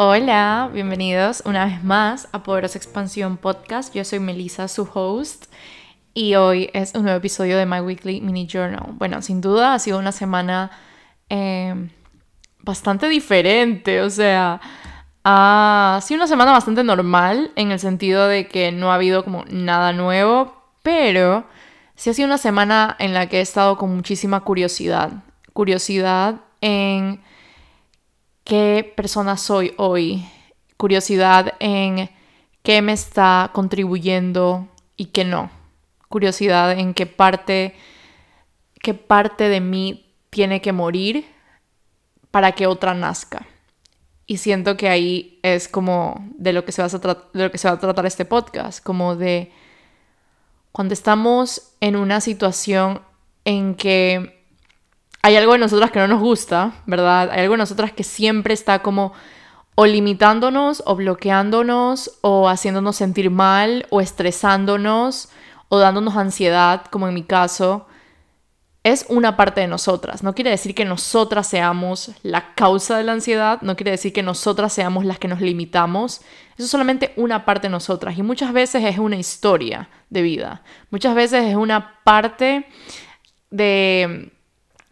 Hola, bienvenidos una vez más a Poderosa Expansión Podcast. Yo soy Melissa, su host, y hoy es un nuevo episodio de My Weekly Mini Journal. Bueno, sin duda ha sido una semana eh, bastante diferente, o sea, ha sido una semana bastante normal en el sentido de que no ha habido como nada nuevo, pero sí ha sido una semana en la que he estado con muchísima curiosidad. Curiosidad en qué persona soy hoy, curiosidad en qué me está contribuyendo y qué no, curiosidad en qué parte, qué parte de mí tiene que morir para que otra nazca. Y siento que ahí es como de lo que se va a, de lo que se va a tratar este podcast, como de cuando estamos en una situación en que hay algo de nosotras que no nos gusta, ¿verdad? Hay algo de nosotras que siempre está como o limitándonos o bloqueándonos o haciéndonos sentir mal o estresándonos o dándonos ansiedad, como en mi caso, es una parte de nosotras. No quiere decir que nosotras seamos la causa de la ansiedad, no quiere decir que nosotras seamos las que nos limitamos. Eso es solamente una parte de nosotras y muchas veces es una historia de vida. Muchas veces es una parte de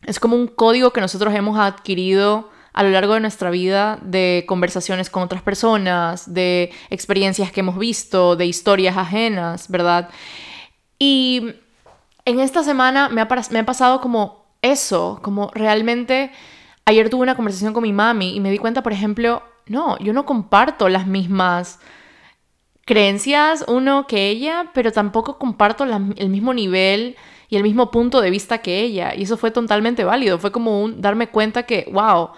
es como un código que nosotros hemos adquirido a lo largo de nuestra vida de conversaciones con otras personas, de experiencias que hemos visto, de historias ajenas, ¿verdad? Y en esta semana me ha, me ha pasado como eso, como realmente ayer tuve una conversación con mi mami y me di cuenta, por ejemplo, no, yo no comparto las mismas creencias uno que ella, pero tampoco comparto el mismo nivel y el mismo punto de vista que ella. Y eso fue totalmente válido. Fue como un darme cuenta que, wow,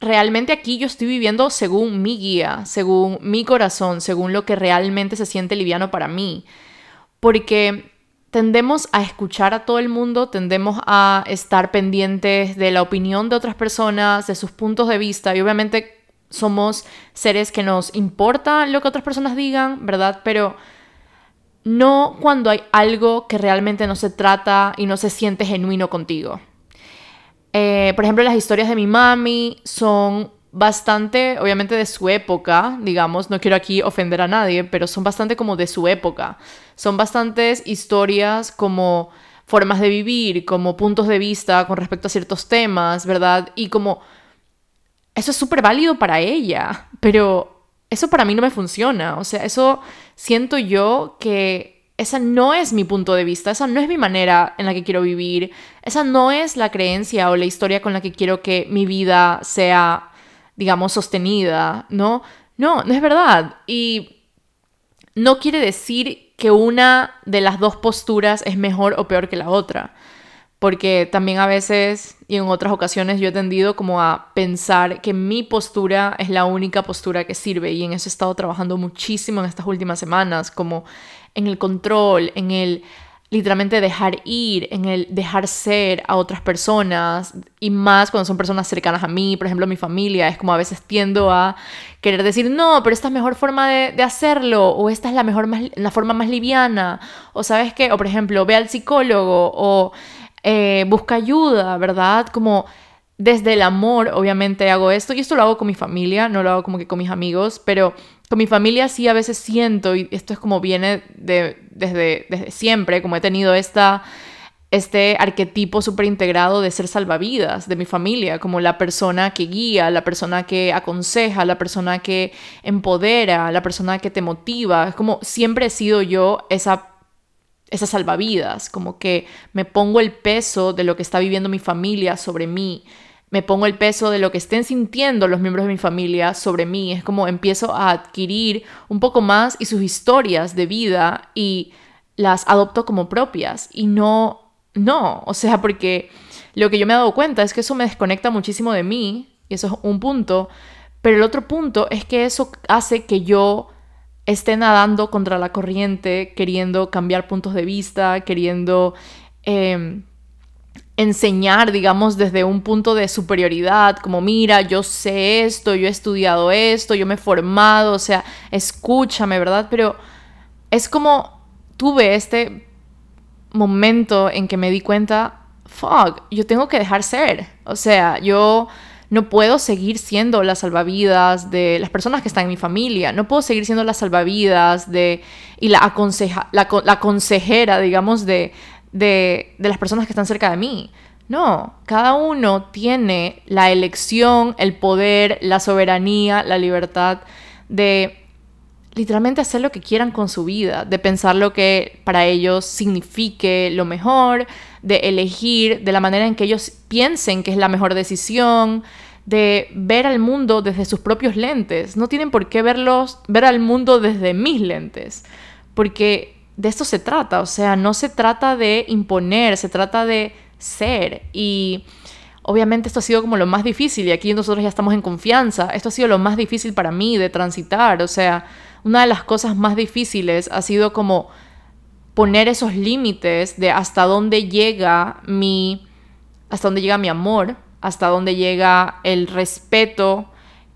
realmente aquí yo estoy viviendo según mi guía, según mi corazón, según lo que realmente se siente liviano para mí. Porque tendemos a escuchar a todo el mundo, tendemos a estar pendientes de la opinión de otras personas, de sus puntos de vista y obviamente somos seres que nos importa lo que otras personas digan, ¿verdad? Pero no cuando hay algo que realmente no se trata y no se siente genuino contigo. Eh, por ejemplo, las historias de mi mami son bastante, obviamente de su época, digamos, no quiero aquí ofender a nadie, pero son bastante como de su época. Son bastantes historias como formas de vivir, como puntos de vista con respecto a ciertos temas, ¿verdad? Y como eso es súper válido para ella, pero eso para mí no me funciona. O sea, eso siento yo que esa no es mi punto de vista, esa no es mi manera en la que quiero vivir, esa no es la creencia o la historia con la que quiero que mi vida sea, digamos, sostenida, ¿no? No, no es verdad. Y no quiere decir que una de las dos posturas es mejor o peor que la otra porque también a veces y en otras ocasiones yo he tendido como a pensar que mi postura es la única postura que sirve y en eso he estado trabajando muchísimo en estas últimas semanas, como en el control, en el literalmente dejar ir, en el dejar ser a otras personas y más cuando son personas cercanas a mí, por ejemplo mi familia, es como a veces tiendo a querer decir, no, pero esta es mejor forma de, hacerlo, o esta es la mejor, la forma más liviana, o sabes qué, o por ejemplo, ve al psicólogo, o eh, busca ayuda, ¿verdad? Como desde el amor, obviamente hago esto, y esto lo hago con mi familia, no lo hago como que con mis amigos, pero con mi familia sí a veces siento, y esto es como viene de, desde, desde siempre, como he tenido esta, este arquetipo súper integrado de ser salvavidas de mi familia, como la persona que guía, la persona que aconseja, la persona que empodera, la persona que te motiva, es como siempre he sido yo esa esas salvavidas, como que me pongo el peso de lo que está viviendo mi familia sobre mí, me pongo el peso de lo que estén sintiendo los miembros de mi familia sobre mí, es como empiezo a adquirir un poco más y sus historias de vida y las adopto como propias. Y no, no, o sea, porque lo que yo me he dado cuenta es que eso me desconecta muchísimo de mí y eso es un punto, pero el otro punto es que eso hace que yo esté nadando contra la corriente, queriendo cambiar puntos de vista, queriendo em, enseñar, digamos, desde un punto de superioridad, como mira, yo sé esto, yo he estudiado esto, yo me he formado, o sea, escúchame, ¿verdad? Pero es como tuve este momento en que me di cuenta, fuck, yo tengo que dejar ser, o sea, yo no puedo seguir siendo la salvavidas de las personas que están en mi familia, no puedo seguir siendo la salvavidas de, y la, aconseja, la, consejera, digamos, de, de, de las personas que están cerca de mí. No, cada uno tiene la elección, el poder, la soberanía, la libertad de literalmente hacer lo que quieran con su vida, de pensar lo que para ellos signifique lo mejor, de elegir de la manera en que ellos piensen que es la mejor decisión, de ver al mundo desde sus propios lentes. No tienen por qué verlos, ver al mundo desde mis lentes, porque de esto se trata, o sea, no se trata de imponer, se trata de ser. Y obviamente esto ha sido como lo más difícil y aquí nosotros ya estamos en confianza, esto ha sido lo más difícil para mí de transitar, o sea, una de las cosas más difíciles ha sido como poner esos límites de hasta dónde llega mi hasta dónde llega mi amor, hasta dónde llega el respeto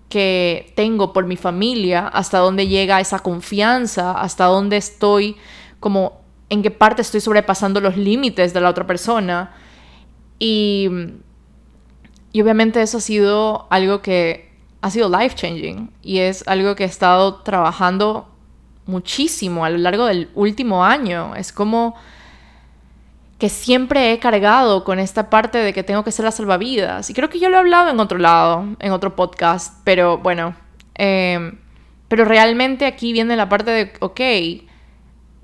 que tengo por mi familia, hasta dónde llega esa confianza, hasta dónde estoy como en qué parte estoy sobrepasando los límites de la otra persona. Y, y obviamente eso ha sido algo que ha sido life changing y es algo que he estado trabajando muchísimo a lo largo del último año. Es como que siempre he cargado con esta parte de que tengo que ser la salvavidas. Y creo que yo lo he hablado en otro lado, en otro podcast, pero bueno. Em, pero realmente aquí viene la parte de, ok,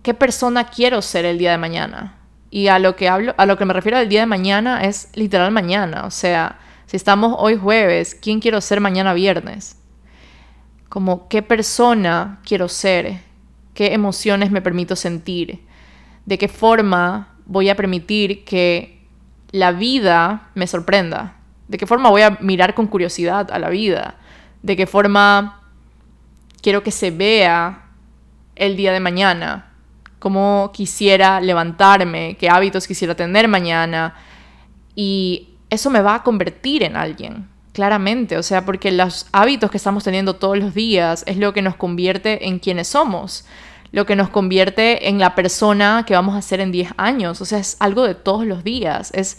¿qué persona quiero ser el día de mañana? Y a lo que hablo, a lo que me refiero al día de mañana es literal mañana. O sea, si estamos hoy jueves, ¿quién quiero ser mañana viernes? Como qué persona quiero ser, qué emociones me permito sentir, de qué forma voy a permitir que la vida me sorprenda, de qué forma voy a mirar con curiosidad a la vida, de qué forma quiero que se vea el día de mañana, cómo quisiera levantarme, qué hábitos quisiera tener mañana y eso me va a convertir en alguien, claramente, o sea, porque los hábitos que estamos teniendo todos los días es lo que nos convierte en quienes somos, lo que nos convierte en la persona que vamos a ser en 10 años, o sea, es algo de todos los días, es,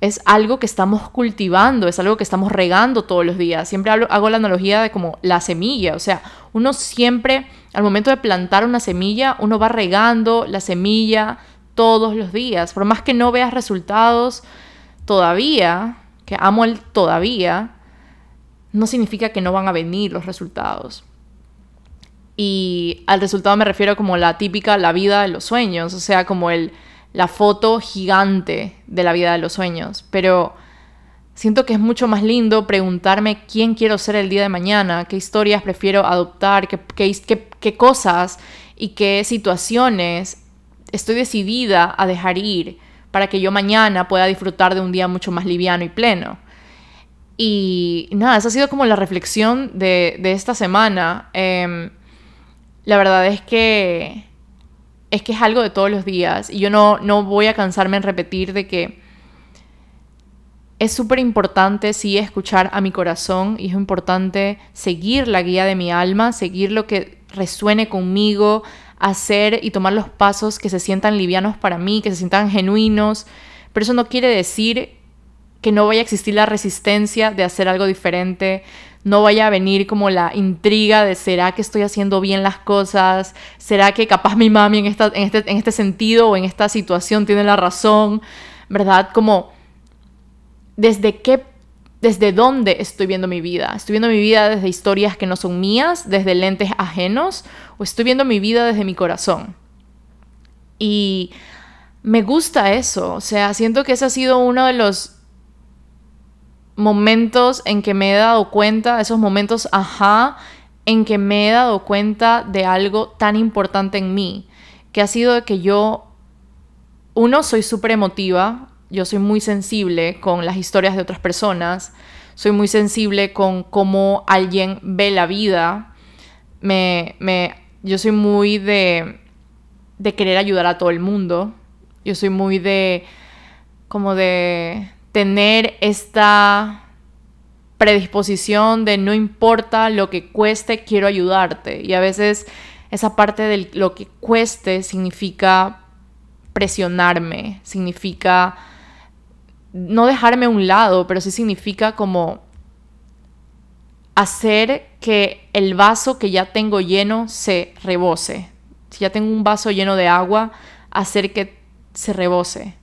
es algo que estamos cultivando, es algo que estamos regando todos los días. Siempre hago la analogía de como la semilla, o sea, uno siempre, al momento de plantar una semilla, uno va regando la semilla todos los días, por más que no veas resultados, todavía, que amo el todavía, no significa que no van a venir los resultados. Y al resultado me refiero como la típica, la vida de los sueños, o sea, como el, la foto gigante de la vida de los sueños. Pero siento que es mucho más lindo preguntarme quién quiero ser el día de mañana, qué historias prefiero adoptar, qué, qué, qué cosas y qué situaciones estoy decidida a dejar ir para que yo mañana pueda disfrutar de un día mucho más liviano y pleno. Y nada, esa ha sido como la reflexión de, esta semana. Em, la verdad es que es que es algo de todos los días y yo no, no voy a cansarme en repetir de que es súper importante sí escuchar a mi corazón y es importante seguir la guía de mi alma, seguir lo que resuene conmigo, hacer y tomar los pasos que se sientan livianos para mí, que se sientan genuinos, pero eso no quiere decir que no vaya a existir la resistencia de hacer algo diferente, no vaya a venir como la intriga de será que estoy haciendo bien las cosas, será que capaz mi mami en, esta, en, este, en este sentido o en esta situación tiene la razón, ¿verdad? Como desde qué desde dónde estoy viendo mi vida. Estoy viendo mi vida desde historias que no son mías, desde lentes ajenos, o estoy viendo mi vida desde mi corazón. Y me gusta eso, o sea, siento que ese ha sido uno de los momentos en que me he dado cuenta, esos momentos, ajá, en que me he dado cuenta de algo tan importante en mí, que ha sido que yo, uno, soy súper emotiva, yo soy muy sensible con las historias de otras personas, soy muy sensible con cómo alguien ve la vida, me, me, yo soy muy de, de querer ayudar a todo el mundo, yo soy muy de como de tener esta predisposición de no importa lo que cueste, quiero ayudarte. Y a veces esa parte de lo que cueste significa presionarme, significa no dejarme a un lado, pero sí significa como hacer que el vaso que ya tengo lleno se rebose. Si ya tengo un vaso lleno de agua, hacer que se rebose.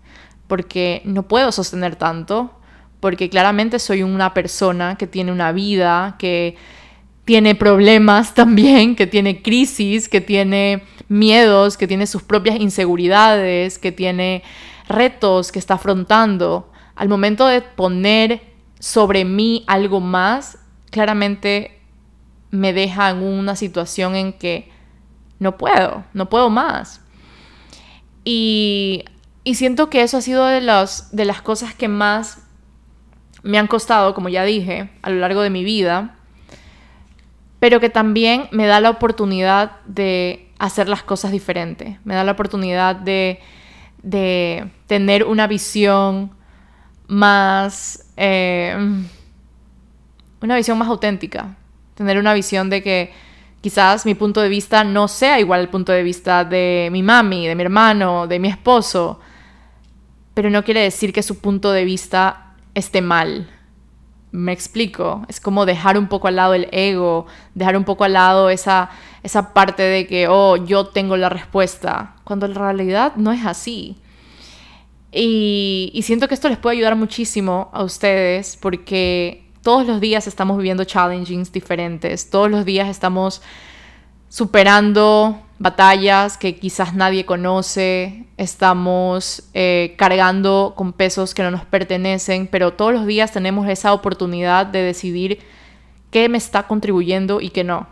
Porque no puedo sostener tanto, porque claramente soy una persona que tiene una vida, que tiene problemas también, que tiene crisis, que tiene miedos, que tiene sus propias inseguridades, que tiene retos que está afrontando. Al momento de poner sobre mí algo más, claramente me deja en una situación en que no puedo, no puedo más. Y, siento que eso ha sido de, de las cosas que más me han costado, como ya dije, a lo largo de mi vida, pero que también me da la oportunidad de hacer las cosas diferentes, me da la oportunidad de, de tener una visión más... Eh, una visión más auténtica, tener una visión de que quizás mi punto de vista no sea igual al punto de vista de mi mami, de mi hermano, de mi esposo, pero no quiere decir que su punto de vista esté mal. Me explico, es como dejar un poco al lado el ego, dejar un poco al lado esa, esa parte de que, oh, yo tengo la respuesta, cuando en realidad no es así. Y, siento que esto les puede ayudar muchísimo a ustedes porque todos los días estamos viviendo challenges diferentes, todos los días estamos superando batallas que quizás nadie conoce, estamos eh, cargando con pesos que no nos pertenecen, pero todos los días tenemos esa oportunidad de decidir qué me está contribuyendo y qué no.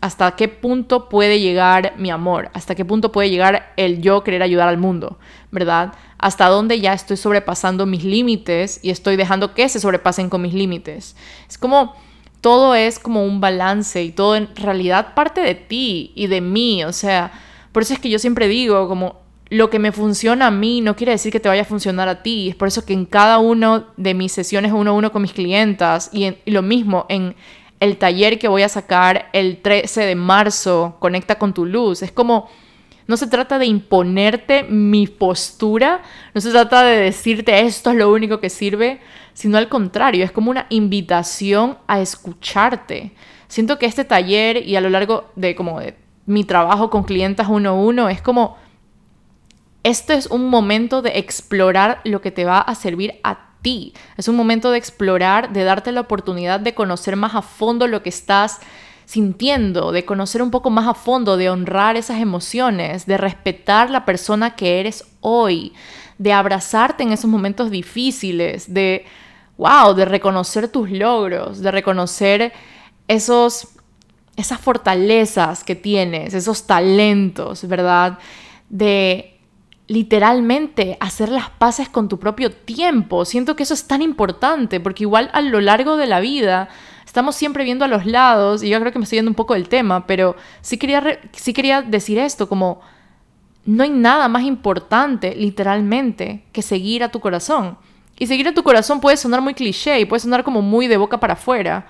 Hasta qué punto puede llegar mi amor, hasta qué punto puede llegar el yo querer ayudar al mundo, ¿verdad? Hasta dónde ya estoy sobrepasando mis límites y estoy dejando que se sobrepasen con mis límites. Es como todo es como un balance y todo en realidad parte de ti y de mí, o sea, por eso es que yo siempre digo como lo que me funciona a mí no quiere decir que te vaya a funcionar a ti. Es por eso que en cada uno de mis sesiones uno a uno con mis clientas y, y, lo mismo en el taller que voy a sacar el 13 de marzo, Conecta con tu luz. Es como no se trata de imponerte mi postura, no se trata de decirte esto es lo único que sirve, sino al contrario, es como una invitación a escucharte. Siento que este taller y a lo largo de como de mi trabajo con clientas uno a uno es como este es un momento de explorar lo que te va a servir a ti. Es un momento de explorar, de darte la oportunidad de conocer más a fondo lo que estás sintiendo, de conocer un poco más a fondo, de honrar esas emociones, de respetar la persona que eres hoy, de abrazarte en esos momentos difíciles, de, wow, de reconocer tus logros, de reconocer esos, esas fortalezas que tienes, esos talentos, ¿verdad? De literalmente hacer las paces con tu propio tiempo. Siento que eso es tan importante porque igual a lo largo de la vida estamos siempre viendo a los lados, y yo creo que me estoy yendo un poco del tema, pero sí quería, sí quería decir esto, como no hay nada más importante, literalmente, que seguir a tu corazón. Y seguir a tu corazón puede sonar muy cliché y puede sonar como muy de boca para afuera,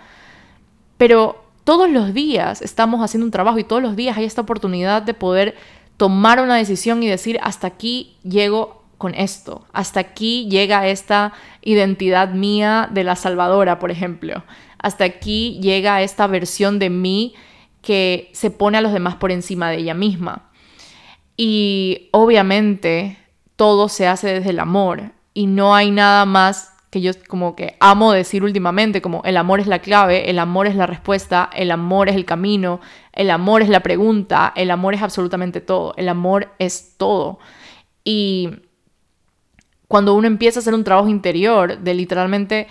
pero todos los días estamos haciendo un trabajo y todos los días hay esta oportunidad de poder tomar una decisión y decir, hasta aquí llego con esto, hasta aquí llega esta identidad mía de la salvadora, por ejemplo, hasta aquí llega esta versión de mí que se pone a los demás por encima de ella misma. Y obviamente todo se hace desde el amor y no hay nada más que yo como que amo decir últimamente, como el amor es la clave, el amor es la respuesta, el amor es el camino, el amor es la pregunta, el amor es absolutamente todo, el amor es todo. Y cuando uno empieza a hacer un trabajo interior de literalmente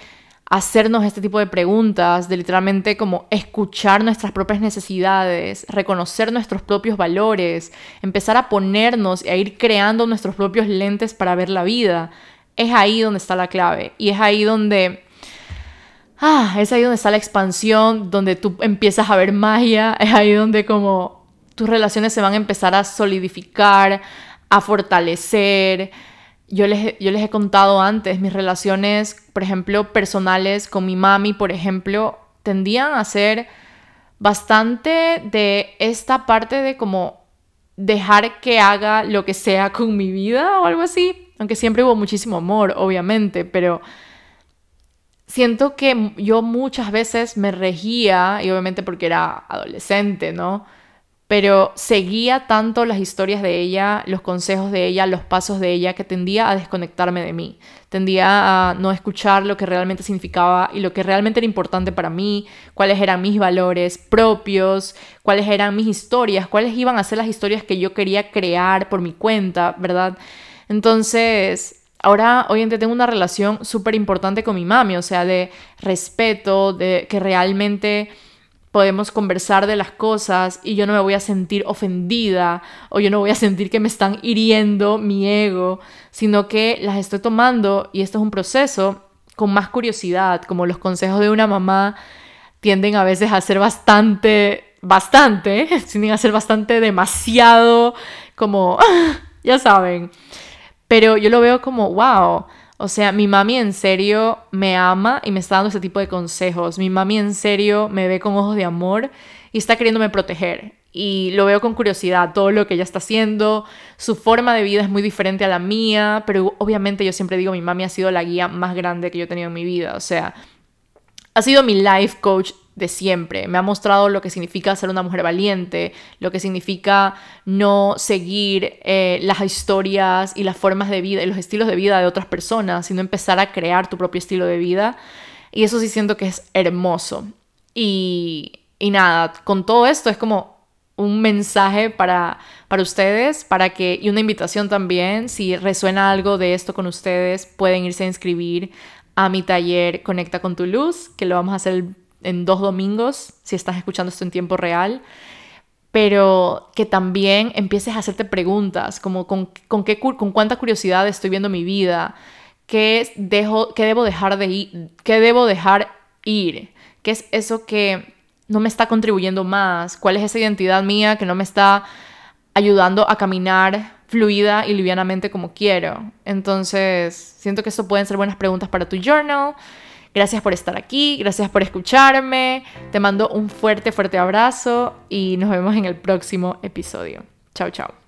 hacernos este tipo de preguntas, de literalmente como escuchar nuestras propias necesidades, reconocer nuestros propios valores, empezar a ponernos y a ir creando nuestros propios lentes para ver la vida. Es ahí donde está la clave y es ahí donde... Ah, es ahí donde está la expansión, donde tú empiezas a ver magia, es ahí donde como tus relaciones se van a empezar a solidificar, a fortalecer, yo les, yo les he contado antes, mis relaciones, por ejemplo, personales con mi mami, por ejemplo, tendían a ser bastante de esta parte de como dejar que haga lo que sea con mi vida o algo así, aunque siempre hubo muchísimo amor, obviamente, pero siento que yo muchas veces me regía, y obviamente porque era adolescente, ¿no? Pero seguía tanto las historias de ella, los consejos de ella, los pasos de ella, que tendía a desconectarme de mí. Tendía a no escuchar lo que realmente significaba y lo que realmente era importante para mí, cuáles eran mis valores propios, cuáles eran mis historias, cuáles iban a ser las historias que yo quería crear por mi cuenta, ¿verdad? Entonces, Ahora, hoy en día tengo una relación súper importante con mi mami, o sea, de respeto, de que realmente podemos conversar de las cosas y yo no me voy a sentir ofendida o yo no voy a sentir que me están hiriendo mi ego, sino que las estoy tomando y esto es un proceso con más curiosidad, como los consejos de una mamá tienden a veces a ser bastante, bastante, tienden a ser bastante demasiado, como, ya saben. Pero yo lo veo como, wow, o sea, mi mami en serio me ama y me está dando ese tipo de consejos. Mi mami en serio me ve con ojos de amor y está queriéndome proteger. Y lo veo con curiosidad, todo lo que ella está haciendo. Su forma de vida es muy diferente a la mía, pero obviamente yo siempre digo, mi mami ha sido la guía más grande que yo he tenido en mi vida. O sea, ha sido mi life coach de siempre. Me ha mostrado lo que significa ser una mujer valiente, lo que significa no seguir eh, las historias y las formas de vida y los estilos de vida de otras personas, sino empezar a crear tu propio estilo de vida. Y eso sí siento que es hermoso. Y, y nada, con todo esto es como un mensaje para, para ustedes, para que, y una invitación también, si resuena algo de esto con ustedes, pueden irse a inscribir a mi taller Conecta con tu luz, que lo vamos a hacer en dos domingos, si estás escuchando esto en tiempo real, pero que también empieces a hacerte preguntas, como con, con, qué, con cuánta curiosidad estoy viendo mi vida, qué, dejo, qué debo dejar de ir, qué debo dejar ir, qué es eso que no me está contribuyendo más, cuál es esa identidad mía que no me está ayudando a caminar fluida y livianamente como quiero. Entonces, siento que eso pueden ser buenas preguntas para tu journal. Gracias por estar aquí, gracias por escucharme. Te mando un fuerte, fuerte abrazo y nos vemos en el próximo episodio. Chao, chao.